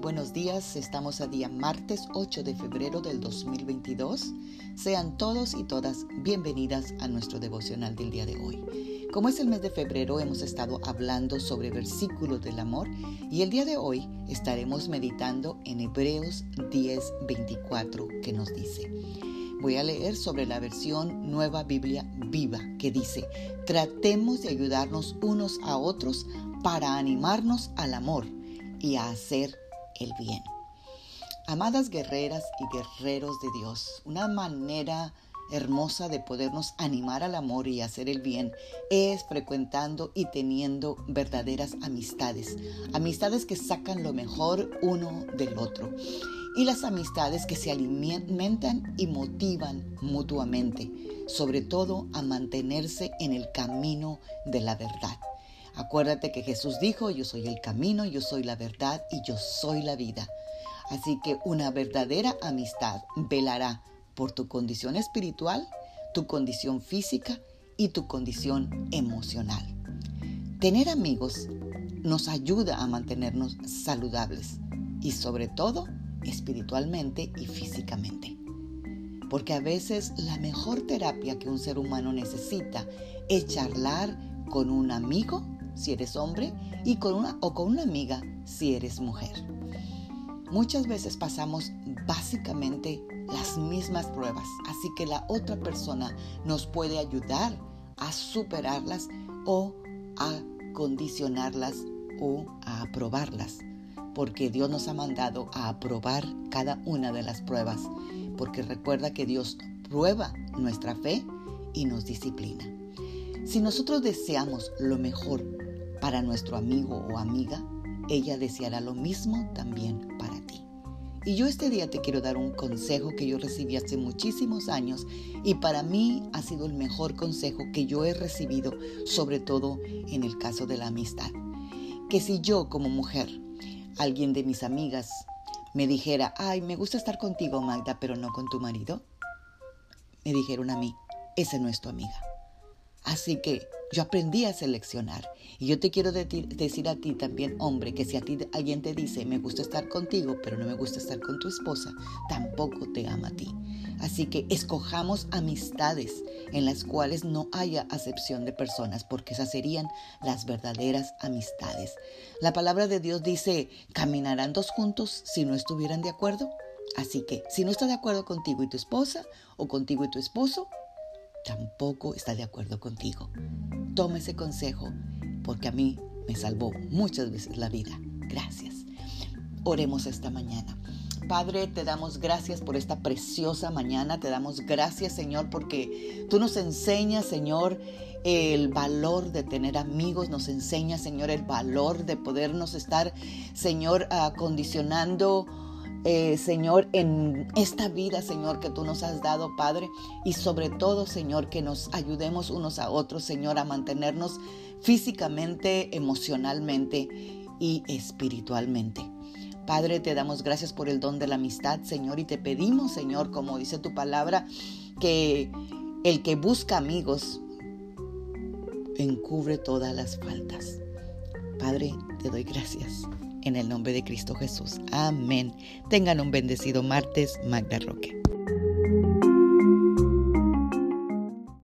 Buenos días, estamos a día martes 8 de febrero del 2022. Sean todos y todas bienvenidas a nuestro devocional del día de hoy. Como es el mes de febrero, hemos estado hablando sobre versículos del amor y el día de hoy estaremos meditando en Hebreos 10:24 que nos dice. Voy a leer sobre la versión Nueva Biblia Viva que dice, tratemos de ayudarnos unos a otros para animarnos al amor y a hacer el bien. Amadas guerreras y guerreros de Dios, una manera hermosa de podernos animar al amor y hacer el bien es frecuentando y teniendo verdaderas amistades. Amistades que sacan lo mejor uno del otro. Y las amistades que se alimentan y motivan mutuamente, sobre todo a mantenerse en el camino de la verdad. Acuérdate que Jesús dijo, yo soy el camino, yo soy la verdad y yo soy la vida. Así que una verdadera amistad velará por tu condición espiritual, tu condición física y tu condición emocional. Tener amigos nos ayuda a mantenernos saludables y sobre todo espiritualmente y físicamente. Porque a veces la mejor terapia que un ser humano necesita es charlar con un amigo si eres hombre y con una o con una amiga si eres mujer. Muchas veces pasamos básicamente las mismas pruebas, así que la otra persona nos puede ayudar a superarlas o a condicionarlas o a aprobarlas, porque Dios nos ha mandado a aprobar cada una de las pruebas, porque recuerda que Dios prueba nuestra fe y nos disciplina. Si nosotros deseamos lo mejor para nuestro amigo o amiga, ella deseará lo mismo también para ti. Y yo este día te quiero dar un consejo que yo recibí hace muchísimos años y para mí ha sido el mejor consejo que yo he recibido, sobre todo en el caso de la amistad. Que si yo como mujer, alguien de mis amigas, me dijera, ay, me gusta estar contigo Magda, pero no con tu marido, me dijeron a mí, esa no es tu amiga. Así que yo aprendí a seleccionar. Y yo te quiero decir a ti también, hombre, que si a ti alguien te dice, me gusta estar contigo, pero no me gusta estar con tu esposa, tampoco te ama a ti. Así que escojamos amistades en las cuales no haya acepción de personas, porque esas serían las verdaderas amistades. La palabra de Dios dice, caminarán dos juntos si no estuvieran de acuerdo. Así que si no está de acuerdo contigo y tu esposa, o contigo y tu esposo, tampoco está de acuerdo contigo. Toma ese consejo porque a mí me salvó muchas veces la vida. Gracias. Oremos esta mañana. Padre, te damos gracias por esta preciosa mañana. Te damos gracias, Señor, porque tú nos enseñas, Señor, el valor de tener amigos. Nos enseñas, Señor, el valor de podernos estar, Señor, acondicionando eh, Señor, en esta vida, Señor, que tú nos has dado, Padre, y sobre todo, Señor, que nos ayudemos unos a otros, Señor, a mantenernos físicamente, emocionalmente y espiritualmente. Padre, te damos gracias por el don de la amistad, Señor, y te pedimos, Señor, como dice tu palabra, que el que busca amigos encubre todas las faltas. Padre, te doy gracias. En el nombre de Cristo Jesús. Amén. Tengan un bendecido martes, Magda Roque.